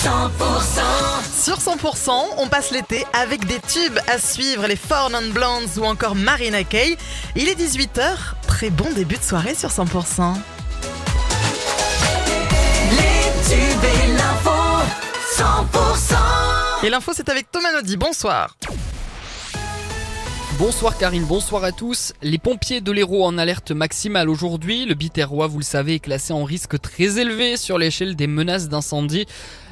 Sur 100%, on passe l'été avec des tubes à suivre, les Four Non Blondes ou encore Marina Kaye. Il est 18h, très bon début de soirée sur 100%. Les tubes et l'info 100% Et l'info c'est avec Thomas Naudy, bonsoir. Bonsoir Karine, bonsoir à tous. Les pompiers de l'Hérault en alerte maximale aujourd'hui. Le Biterrois, vous le savez, est classé en risque très élevé sur l'échelle des menaces d'incendie.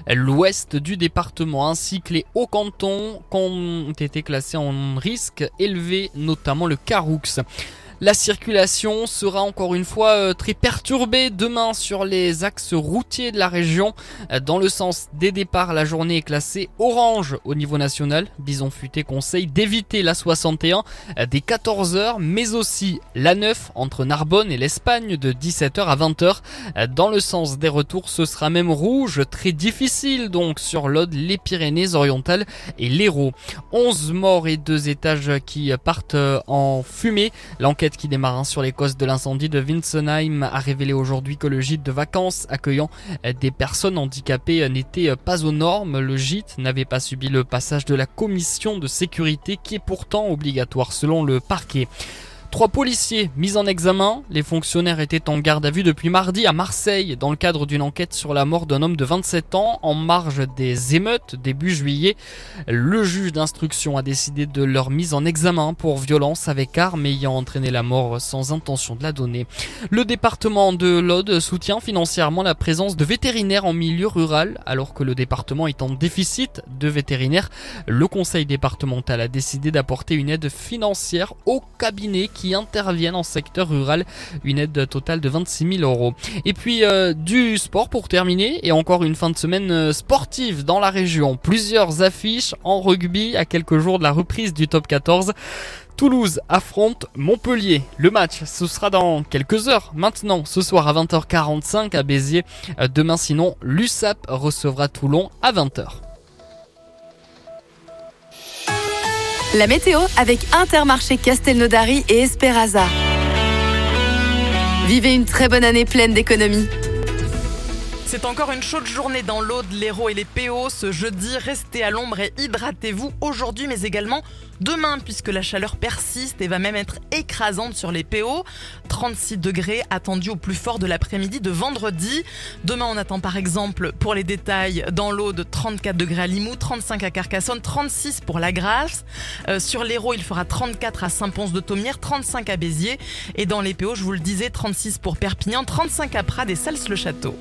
L'ouest du département ainsi que les hauts cantons ont été classés en risque élevé, notamment le Caroux. La circulation sera encore une fois euh, très perturbée demain sur les axes routiers de la région. Euh, dans le sens des départs, la journée est classée orange au niveau national. Bison Futé conseille d'éviter la 61 euh, des 14h, mais aussi la 9 entre Narbonne et l'Espagne de 17h à 20h. Dans le sens des retours, ce sera même rouge, très difficile donc sur l'Aude, les Pyrénées-Orientales et l'Hérault. 11 morts et deux étages qui partent en fumée. Qui démarre hein, sur les causes de l'incendie de Winsenheim a révélé aujourd'hui que le gîte de vacances accueillant euh, des personnes handicapées euh, n'était euh, pas aux normes. Le gîte n'avait pas subi le passage de la commission de sécurité qui est pourtant obligatoire selon le parquet. Trois policiers mis en examen. Les fonctionnaires étaient en garde à vue depuis mardi à Marseille dans le cadre d'une enquête sur la mort d'un homme de 27 ans en marge des émeutes début juillet. Le juge d'instruction a décidé de leur mise en examen pour violence avec arme ayant entraîné la mort sans intention de la donner. Le département de l'Aude soutient financièrement la présence de vétérinaires en milieu rural alors que le département est en déficit de vétérinaires. Le conseil départemental a décidé d'apporter une aide financière au cabinet qui interviennent en secteur rural. Une aide totale de 26 000 euros. Et puis euh, du sport pour terminer et encore une fin de semaine euh, sportive dans la région. Plusieurs affiches en rugby à quelques jours de la reprise du top 14. Toulouse affronte Montpellier. Le match, ce sera dans quelques heures. Maintenant, ce soir à 20h45 à Béziers. Euh, demain, sinon, l'USAP recevra Toulon à 20h. La météo avec Intermarché Castelnaudary et Esperaza. Vivez une très bonne année pleine d'économies. C'est encore une chaude journée dans l'Aude, l'Hérault et les PO. Ce jeudi, restez à l'ombre et hydratez-vous aujourd'hui, mais également demain, puisque la chaleur persiste et va même être écrasante sur les PO. 36 degrés attendus au plus fort de l'après-midi de vendredi. Demain, on attend par exemple, pour les détails, dans l'Aude, 34 degrés à Limoux, 35 à Carcassonne, 36 pour la Grasse. Euh, sur l'Hérault, il fera 34 à Saint-Pons-de-Thomière, 35 à Béziers. Et dans les PO, je vous le disais, 36 pour Perpignan, 35 à Prades et Sals-le-Château.